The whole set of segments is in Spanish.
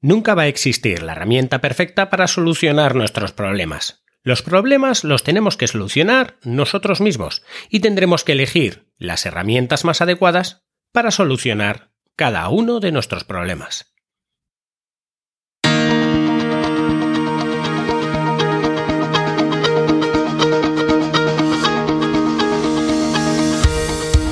Nunca va a existir la herramienta perfecta para solucionar nuestros problemas. Los problemas los tenemos que solucionar nosotros mismos y tendremos que elegir las herramientas más adecuadas para solucionar cada uno de nuestros problemas.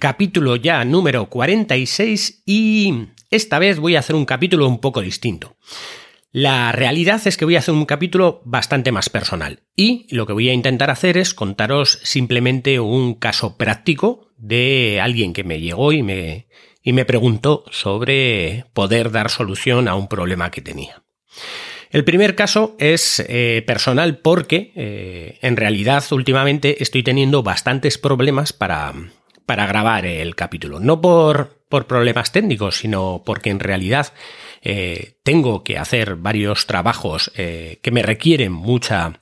Capítulo ya número 46 y esta vez voy a hacer un capítulo un poco distinto. La realidad es que voy a hacer un capítulo bastante más personal y lo que voy a intentar hacer es contaros simplemente un caso práctico de alguien que me llegó y me, y me preguntó sobre poder dar solución a un problema que tenía. El primer caso es eh, personal porque eh, en realidad últimamente estoy teniendo bastantes problemas para, para grabar el capítulo. No por, por problemas técnicos, sino porque en realidad eh, tengo que hacer varios trabajos eh, que me requieren mucha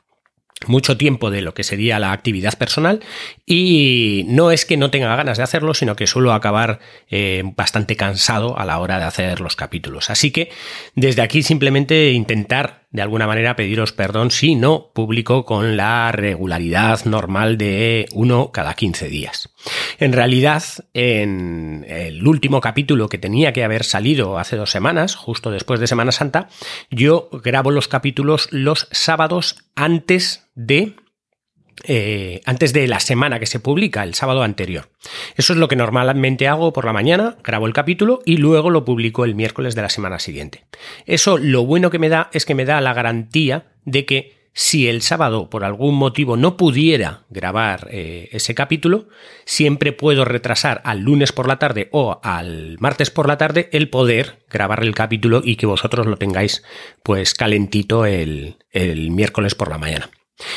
mucho tiempo de lo que sería la actividad personal y no es que no tenga ganas de hacerlo, sino que suelo acabar eh, bastante cansado a la hora de hacer los capítulos. Así que desde aquí simplemente intentar de alguna manera pediros perdón si no publico con la regularidad normal de uno cada 15 días. En realidad, en el último capítulo que tenía que haber salido hace dos semanas, justo después de Semana Santa, yo grabo los capítulos los sábados antes de eh, antes de la semana que se publica, el sábado anterior. Eso es lo que normalmente hago por la mañana, grabo el capítulo y luego lo publico el miércoles de la semana siguiente. Eso lo bueno que me da es que me da la garantía de que si el sábado por algún motivo no pudiera grabar eh, ese capítulo, siempre puedo retrasar al lunes por la tarde o al martes por la tarde el poder grabar el capítulo y que vosotros lo tengáis pues calentito el miércoles por la mañana.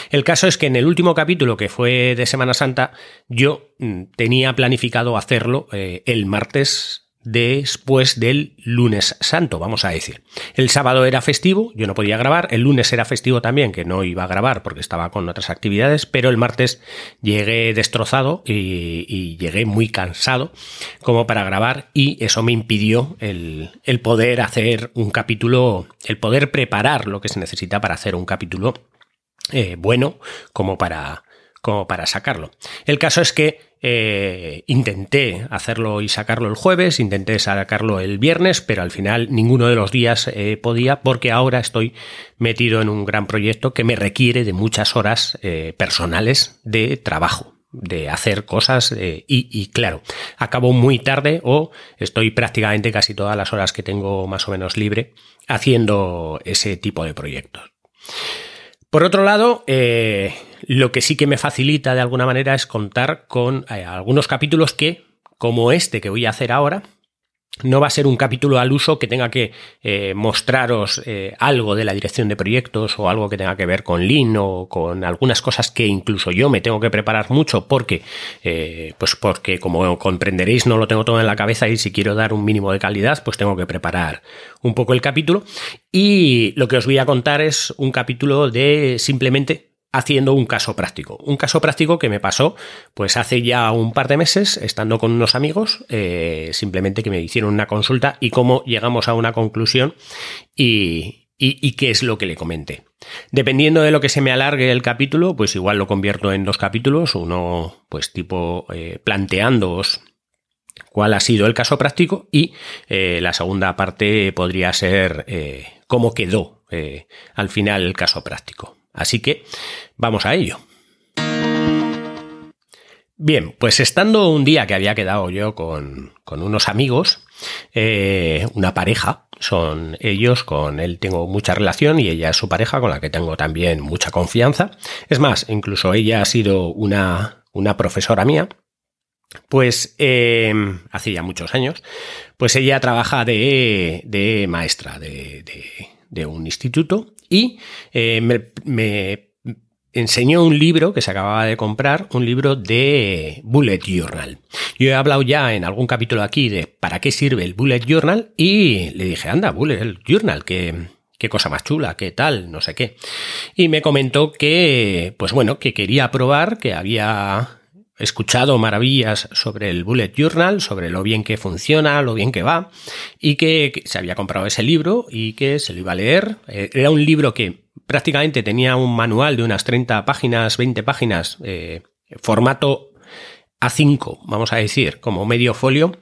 El caso es que en el último capítulo, que fue de Semana Santa, yo mm, tenía planificado hacerlo eh, el martes después del lunes santo, vamos a decir. El sábado era festivo, yo no podía grabar, el lunes era festivo también, que no iba a grabar porque estaba con otras actividades, pero el martes llegué destrozado y, llegué muy cansado como para grabar y eso me impidió el, el poder hacer un capítulo, el poder preparar lo que se necesita para hacer un capítulo eh, bueno como para, como para sacarlo. El caso es que eh, intenté hacerlo y sacarlo el jueves, intenté sacarlo el viernes, pero al final ninguno de los días eh, podía porque ahora estoy metido en un gran proyecto que me requiere de muchas horas personales de trabajo de hacer cosas y, claro, acabo muy tarde o estoy prácticamente casi todas las horas que tengo más o menos libre haciendo ese tipo de proyectos. Por otro lado, eh, lo que sí que me facilita de alguna manera es contar con eh, algunos capítulos que, como este que voy a hacer ahora, no va a ser un capítulo al uso que tenga que eh, mostraros eh, algo de la dirección de proyectos o algo que tenga que ver con Lean o con algunas cosas que incluso yo me tengo que preparar mucho porque, eh, pues porque como comprenderéis no lo tengo todo en la cabeza y si quiero dar un mínimo de calidad pues tengo que preparar un poco el capítulo. Y lo que os voy a contar es un capítulo de simplemente haciendo un caso práctico. Un caso práctico que me pasó pues hace ya un par de meses, estando con unos amigos, eh, simplemente que me hicieron una consulta y cómo llegamos a una conclusión y, y, qué es lo que le comenté. Dependiendo de lo que se me alargue el capítulo, pues igual lo convierto en dos capítulos, uno pues tipo eh, planteándoos cuál ha sido el caso práctico y eh, la segunda parte podría ser eh, cómo quedó al final el caso práctico. Así que vamos a ello. Bien, pues estando un día que había quedado yo con, unos amigos, eh, una pareja, son ellos, con él tengo mucha relación y ella es su pareja con la que tengo también mucha confianza. Es más, incluso ella ha sido una, una profesora mía pues eh, hace ya muchos años, pues ella trabaja de, maestra de, un instituto y eh, me, enseñó un libro que se acababa de comprar, un libro de Bullet Journal. Yo he hablado ya en algún capítulo aquí de para qué sirve el Bullet Journal y le dije, anda, Bullet Journal, que qué cosa más chula, qué tal, no sé qué. Y me comentó que, pues bueno, que quería probar, que había escuchado maravillas sobre el Bullet Journal, sobre lo bien que funciona, lo bien que va, y que, se había comprado ese libro y que se lo iba a leer. Eh, era un libro que prácticamente tenía un manual de unas 30 páginas, 20 páginas, eh, formato A5, vamos a decir, como medio folio,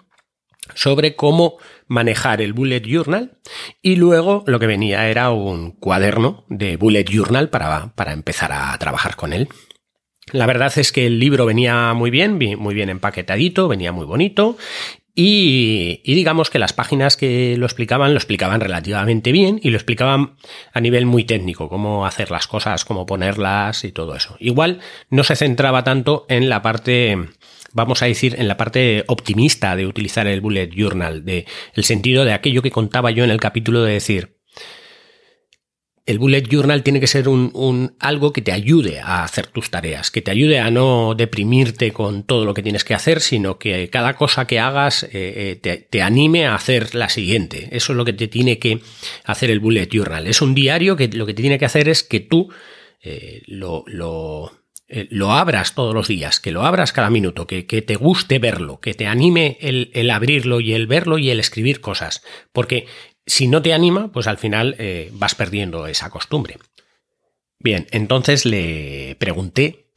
sobre cómo manejar el Bullet Journal y luego lo que venía era un cuaderno de Bullet Journal para, para empezar a trabajar con él. La verdad es que el libro venía muy bien, muy bien empaquetadito, venía muy bonito y, digamos que las páginas que lo explicaban lo explicaban relativamente bien y lo explicaban a nivel muy técnico, cómo hacer las cosas, cómo ponerlas y todo eso. Igual no se centraba tanto en la parte, vamos a decir, en la parte optimista de utilizar el bullet journal, de el sentido de aquello que contaba yo en el capítulo de decir, el bullet journal tiene que ser un, algo que te ayude a hacer tus tareas, que te ayude a no deprimirte con todo lo que tienes que hacer, sino que cada cosa que hagas eh, eh, te, anime a hacer la siguiente. Eso es lo que te tiene que hacer el bullet journal. Es un diario que lo que te tiene que hacer es que tú eh, lo, lo, abras todos los días, que lo abras cada minuto, que, te guste verlo, que te anime el, el, abrirlo y el verlo y el escribir cosas. Porque si no te anima, pues al final eh, vas perdiendo esa costumbre. Bien, entonces le pregunté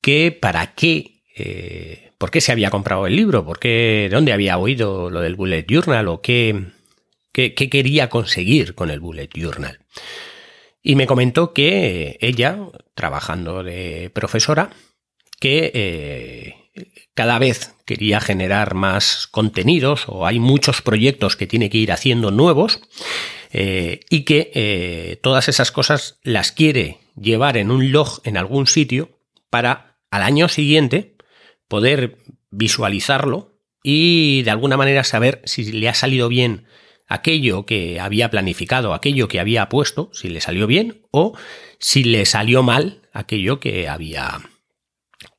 que para qué, eh, por qué se había comprado el libro, por qué, de dónde había oído lo del Bullet Journal o qué, qué, quería conseguir con el Bullet Journal. Y me comentó que ella, trabajando de profesora, que eh, cada vez quería generar más contenidos o hay muchos proyectos que tiene que ir haciendo nuevos eh, y que eh, todas esas cosas las quiere llevar en un log en algún sitio para al año siguiente poder visualizarlo y de alguna manera saber si le ha salido bien aquello que había planificado, aquello que había puesto, si le salió bien o si le salió mal aquello que había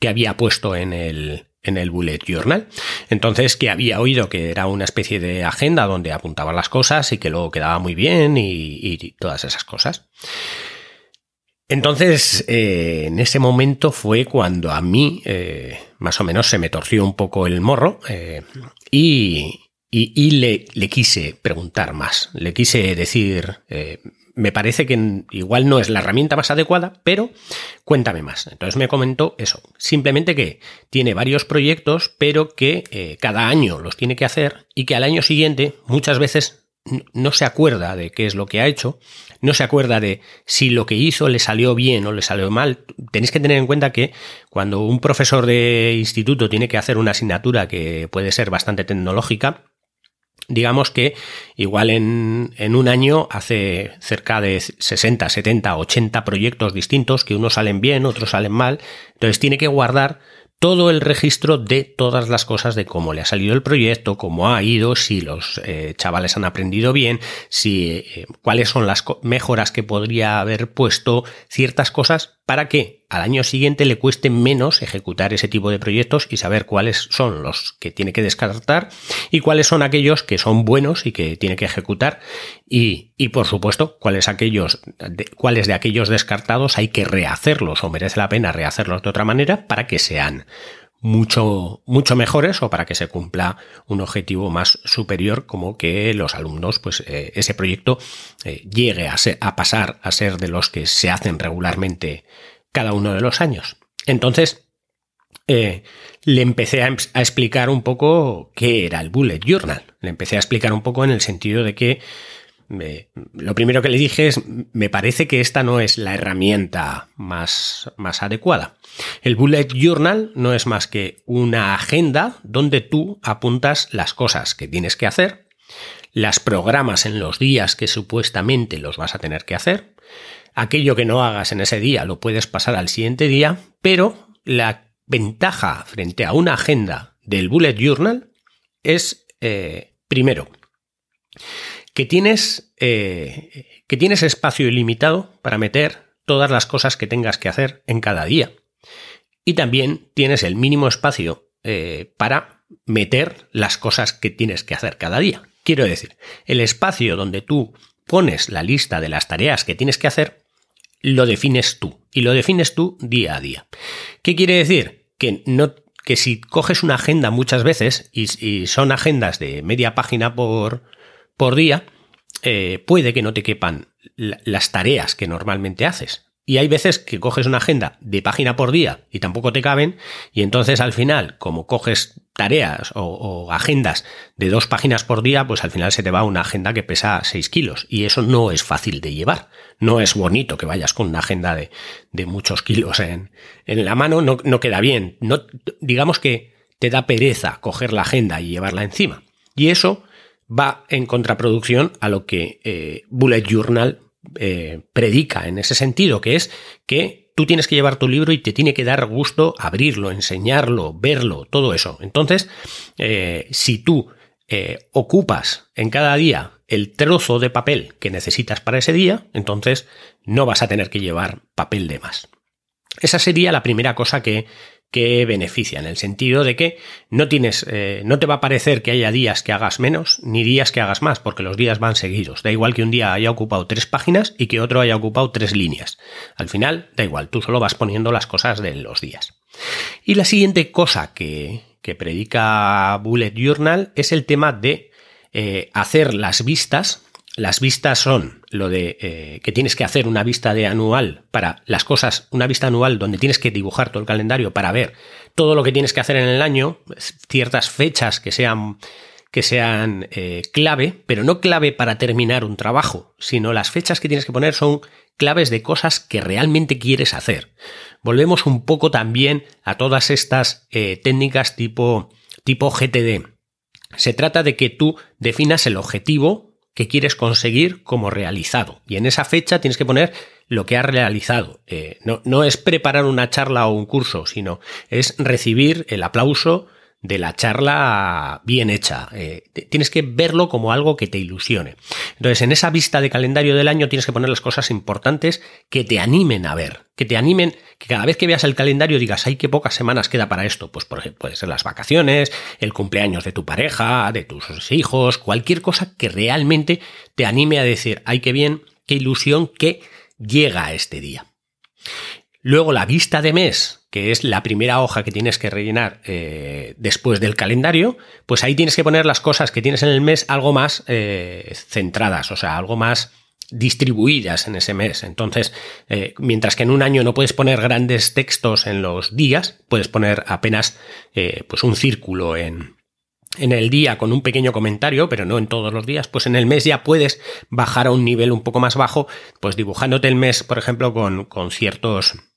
que había puesto en el, en el Bullet Journal. Entonces, que había oído que era una especie de agenda donde apuntaba las cosas y que luego quedaba muy bien y, todas esas cosas. Entonces, eh, en ese momento fue cuando a mí, eh, más o menos, se me torció un poco el morro eh, y, y, le, le, quise preguntar más. Le quise decir, me parece que igual no es la herramienta más adecuada, pero cuéntame más. Entonces me comentó eso, simplemente que tiene varios proyectos, pero que eh, cada año los tiene que hacer y que al año siguiente muchas veces no se acuerda de qué es lo que ha hecho, no se acuerda de si lo que hizo le salió bien o le salió mal. Tenéis que tener en cuenta que cuando un profesor de instituto tiene que hacer una asignatura que puede ser bastante tecnológica, digamos que igual en, en, un año hace cerca de 60, 70, 80 proyectos distintos que unos salen bien, otros salen mal. Entonces tiene que guardar todo el registro de todas las cosas de cómo le ha salido el proyecto, cómo ha ido, si los eh, chavales han aprendido bien, si eh, cuáles son las mejoras que podría haber puesto, ciertas cosas para que al año siguiente le cueste menos ejecutar ese tipo de proyectos y saber cuáles son los que tiene que descartar y cuáles son aquellos que son buenos y que tiene que ejecutar. Y, y por supuesto cuáles aquellos de, cuáles de aquellos descartados hay que rehacerlos o merece la pena rehacerlos de otra manera para que sean mucho, mucho mejores o para que se cumpla un objetivo más superior como que los alumnos, pues eh, ese proyecto eh, llegue a, a pasar a ser de los que se hacen regularmente cada uno de los años. Entonces, eh, le empecé a, explicar un poco qué era el Bullet Journal. Le empecé a explicar un poco en el sentido de que lo primero que le dije es, me parece que esta no es la herramienta más, más adecuada. El Bullet Journal no es más que una agenda donde tú apuntas las cosas que tienes que hacer, las programas en los días que supuestamente los vas a tener que hacer, aquello que no hagas en ese día lo puedes pasar al siguiente día, pero la ventaja frente a una agenda del bullet journal es, eh, primero, que tienes, eh, que tienes espacio ilimitado para meter todas las cosas que tengas que hacer en cada día. Y también tienes el mínimo espacio eh, para meter las cosas que tienes que hacer cada día. Quiero decir, el espacio donde tú pones la lista de las tareas que tienes que hacer, lo defines tú. Y lo defines tú día a día. ¿Qué quiere decir? Que no que si coges una agenda muchas veces y, son agendas de media página por, por día, eh, puede que no te quepan las tareas que normalmente haces. Y hay veces que coges una agenda de página por día y tampoco te caben, y entonces al final, como coges tareas o, agendas de dos páginas por día, pues al final se te va una agenda que pesa 6 kilos. Y eso no es fácil de llevar. No es bonito que vayas con una agenda de, de muchos kilos en, en la mano, no, no, queda bien. No, digamos que te da pereza coger la agenda y llevarla encima. Y eso va en contraproducción a lo que eh, Bullet Journal eh, predica en ese sentido, que es que tú tienes que llevar tu libro y te tiene que dar gusto abrirlo, enseñarlo, verlo, todo eso. Entonces, eh, si tú ocupas en cada día el trozo de papel que necesitas para ese día, entonces no vas a tener que llevar papel de más. Esa sería la primera cosa que que beneficia, en el sentido de que no tienes, eh, no te va a parecer que haya días que hagas menos, ni días que hagas más, porque los días van seguidos. Da igual que un día haya ocupado tres páginas y que otro haya ocupado tres líneas. Al final, da igual, tú solo vas poniendo las cosas de los días. Y la siguiente cosa que, que predica Bullet Journal es el tema de eh, hacer las vistas las vistas son lo de eh, que tienes que hacer una vista de anual para las cosas, una vista anual donde tienes que dibujar todo el calendario para ver todo lo que tienes que hacer en el año, ciertas fechas que sean que sean eh, clave, pero no clave para terminar un trabajo, sino las fechas que tienes que poner son claves de cosas que realmente quieres hacer. Volvemos un poco también a todas estas eh, técnicas tipo, tipo GTD. Se trata de que tú definas el objetivo que quieres conseguir como realizado. Y en esa fecha tienes que poner lo que has realizado. Eh, no, no es preparar una charla o un curso, sino es recibir el aplauso de la charla bien hecha. Eh, tienes que verlo como algo que te ilusione. Entonces, en esa vista de calendario del año tienes que poner las cosas importantes que te animen a ver, que te animen, que cada vez que veas el calendario digas, ay, qué pocas semanas queda para esto. Pues por ejemplo, puede ser las vacaciones, el cumpleaños de tu pareja, de tus hijos, cualquier cosa que realmente te anime a decir, ay, qué bien, qué ilusión que llega este día. Luego la vista de mes, que es la primera hoja que tienes que rellenar eh, después del calendario, pues ahí tienes que poner las cosas que tienes en el mes algo más eh, centradas, o sea, algo más distribuidas en ese mes. Entonces, eh, mientras que en un año no puedes poner grandes textos en los días, puedes poner apenas pues un círculo en, en el día con un pequeño comentario, pero no en todos los días, pues en el mes ya puedes bajar a un nivel un poco más bajo, pues dibujándote el mes, por ejemplo, con, con ciertos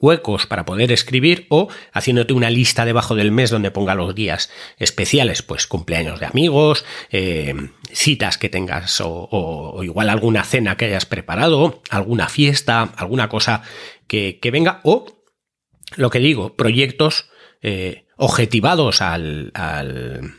huecos para poder escribir o haciéndote una lista debajo del mes donde ponga los días especiales, pues cumpleaños de amigos, eh, citas que tengas o, igual alguna cena que hayas preparado, alguna fiesta, alguna cosa que, venga o, lo que digo, proyectos eh, objetivados al, al,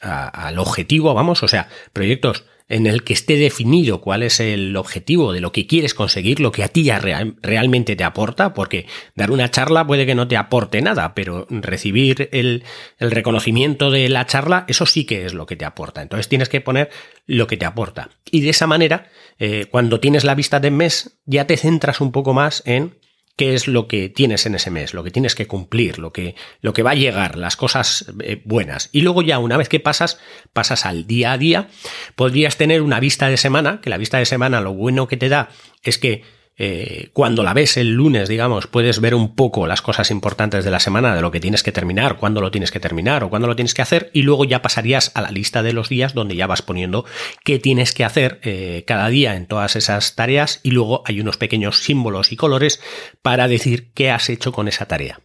al objetivo, vamos, o sea, proyectos en el que esté definido cuál es el objetivo de lo que quieres conseguir, lo que a ti ya realmente te aporta, porque dar una charla puede que no te aporte nada, pero recibir el, reconocimiento de la charla, eso sí que es lo que te aporta. Entonces tienes que poner lo que te aporta. Y de esa manera, eh, cuando tienes la vista de mes, ya te centras un poco más en qué es lo que tienes en ese mes, lo que tienes que cumplir, lo que, lo que va a llegar, las cosas eh, buenas. Y luego ya una vez que pasas, pasas al día a día, podrías tener una vista de semana, que la vista de semana lo bueno que te da es que eh, cuando la ves el lunes, digamos, puedes ver un poco las cosas importantes de la semana, de lo que tienes que terminar, cuándo lo tienes que terminar o cuándo lo tienes que hacer, y luego ya pasarías a la lista de los días donde ya vas poniendo qué tienes que hacer eh, cada día en todas esas tareas, y luego hay unos pequeños símbolos y colores para decir qué has hecho con esa tarea.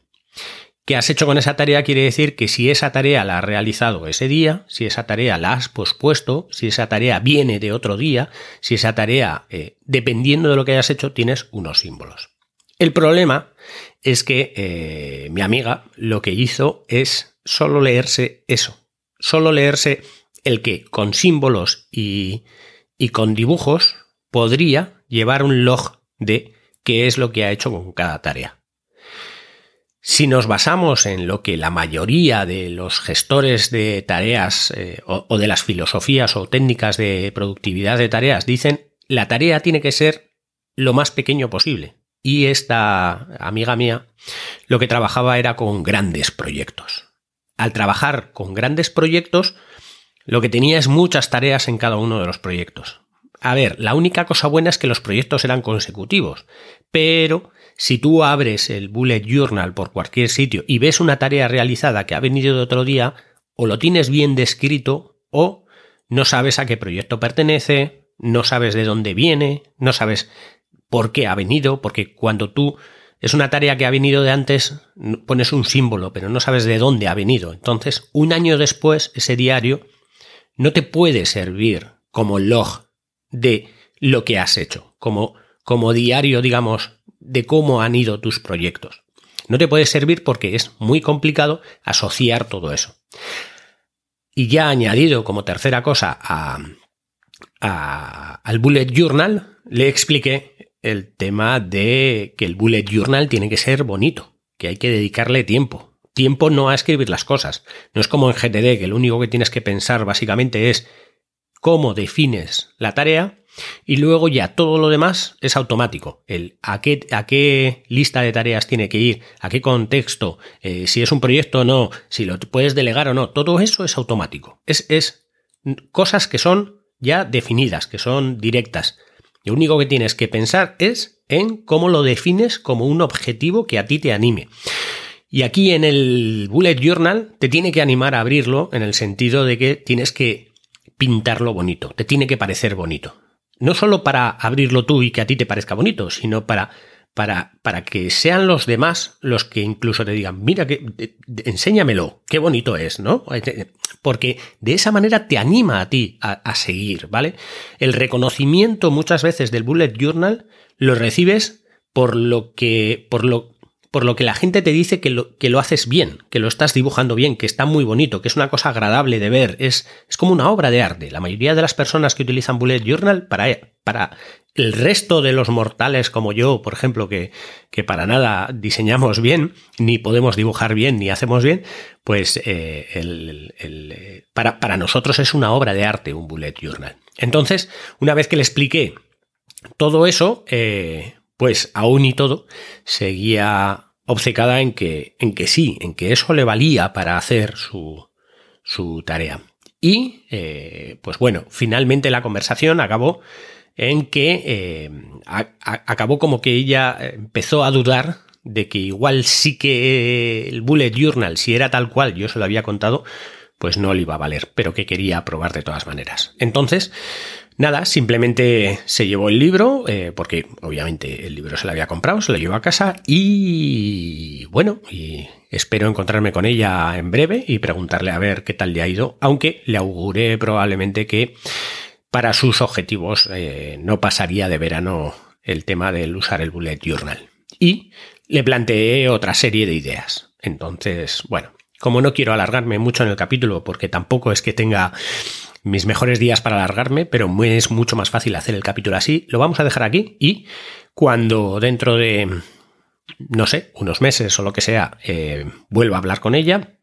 ¿Qué has hecho con esa tarea? Quiere decir que si esa tarea la has realizado ese día, si esa tarea la has pospuesto, si esa tarea viene de otro día, si esa tarea, eh, dependiendo de lo que hayas hecho, tienes unos símbolos. El problema es que eh, mi amiga lo que hizo es solo leerse eso, solo leerse el que con símbolos y con dibujos podría llevar un log de qué es lo que ha hecho con cada tarea. Si nos basamos en lo que la mayoría de los gestores de tareas eh, o, de las filosofías o técnicas de productividad de tareas dicen, la tarea tiene que ser lo más pequeño posible. Y esta amiga mía lo que trabajaba era con grandes proyectos. Al trabajar con grandes proyectos, lo que tenía es muchas tareas en cada uno de los proyectos. A ver, la única cosa buena es que los proyectos eran consecutivos, pero si tú abres el bullet journal por cualquier sitio y ves una tarea realizada que ha venido de otro día, o lo tienes bien descrito o no sabes a qué proyecto pertenece, no sabes de dónde viene, no sabes por qué ha venido, porque cuando tú es una tarea que ha venido de antes, pones un símbolo, pero no sabes de dónde ha venido. Entonces, un año después, ese diario no te puede servir como log de lo que has hecho, como, como diario, digamos, de cómo han ido tus proyectos. No te puede servir porque es muy complicado asociar todo eso. Y ya añadido como tercera cosa a, al bullet journal, le expliqué el tema de que el bullet journal tiene que ser bonito, que hay que dedicarle tiempo. Tiempo no a escribir las cosas. No es como en GTD, que lo único que tienes que pensar básicamente es cómo defines la tarea y luego ya todo lo demás es automático. El a qué, a qué lista de tareas tiene que ir, a qué contexto, eh, si es un proyecto o no, si lo puedes delegar o no, todo eso es automático. Es, es cosas que son ya definidas, que son directas. Lo único que tienes que pensar es en cómo lo defines como un objetivo que a ti te anime. Y aquí en el Bullet Journal te tiene que animar a abrirlo en el sentido de que tienes que pintarlo bonito, te tiene que parecer bonito no solo para abrirlo tú y que a ti te parezca bonito, sino para, para, para que sean los demás los que incluso te digan, mira, que, enséñamelo, qué bonito es, ¿no? Porque de esa manera te anima a ti a, a seguir, ¿vale? El reconocimiento muchas veces del bullet journal lo recibes por lo que, por lo, por lo que la gente te dice que lo, que lo haces bien, que lo estás dibujando bien, que está muy bonito, que es una cosa agradable de ver, es, es como una obra de arte. La mayoría de las personas que utilizan Bullet Journal para, para el resto de los mortales como yo, por ejemplo, que, que para nada diseñamos bien, ni podemos dibujar bien, ni hacemos bien, pues eh, para, para nosotros es una obra de arte un Bullet Journal. Entonces, una vez que le expliqué todo eso, eh, pues aún y todo seguía obcecada en que, en que sí, en que eso le valía para hacer su, su tarea. Y, eh, pues bueno, finalmente la conversación acabó en que eh, acabó como que ella empezó a dudar de que igual sí que el bullet journal, si era tal cual yo se lo había contado, pues no le iba a valer, pero que quería probar de todas maneras. Entonces, Nada, simplemente se llevó el libro, eh, porque obviamente el libro se lo había comprado, se lo llevó a casa y bueno, espero encontrarme con ella en breve y preguntarle a ver qué tal le ha ido, aunque le auguré probablemente que para sus objetivos eh, no pasaría de verano el tema del usar el bullet journal. Y le planteé otra serie de ideas. Entonces, bueno, como no quiero alargarme mucho en el capítulo, porque tampoco es que tenga mis mejores días para alargarme, pero es mucho más fácil hacer el capítulo así. Lo vamos a dejar aquí y cuando dentro de, no sé, unos meses o lo que sea, eh, vuelva a hablar con ella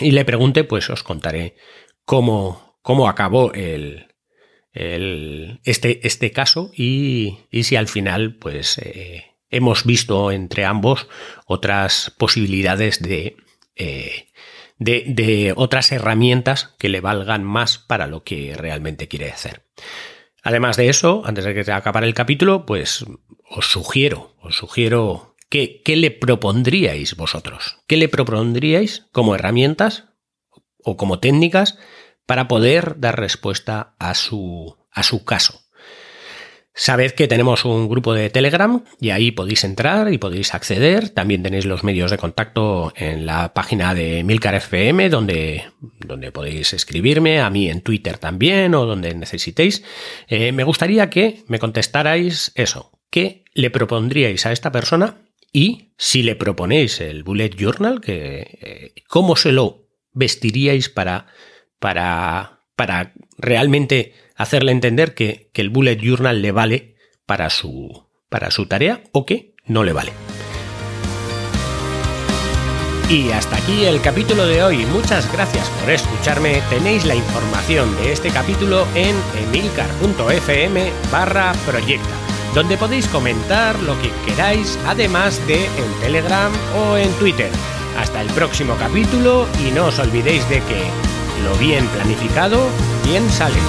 y le pregunte, pues os contaré cómo, cómo acabó el, este, este caso y, y, si al final, pues eh, hemos visto entre ambos otras posibilidades de eh, de, otras herramientas que le valgan más para lo que realmente quiere hacer. Además de eso, antes de que acabar el capítulo, pues os sugiero, os sugiero que, ¿qué le propondríais vosotros? ¿Qué le propondríais como herramientas o como técnicas para poder dar respuesta a su, a su caso? Sabed que tenemos un grupo de Telegram y ahí podéis entrar y podéis acceder. También tenéis los medios de contacto en la página de Milcar FM, donde, donde podéis escribirme, a mí en Twitter también o donde necesitéis. Eh, me gustaría que me contestarais eso. ¿Qué le propondríais a esta persona? Y si le proponéis el Bullet Journal, que, eh, ¿cómo se lo vestiríais para, para, para realmente hacerle entender que, que el bullet journal le vale para su, para su tarea o que no le vale. Y hasta aquí el capítulo de hoy. Muchas gracias por escucharme. Tenéis la información de este capítulo en emilcar.fm barra proyecta, donde podéis comentar lo que queráis, además de en Telegram o en Twitter. Hasta el próximo capítulo y no os olvidéis de que lo bien planificado, bien sale.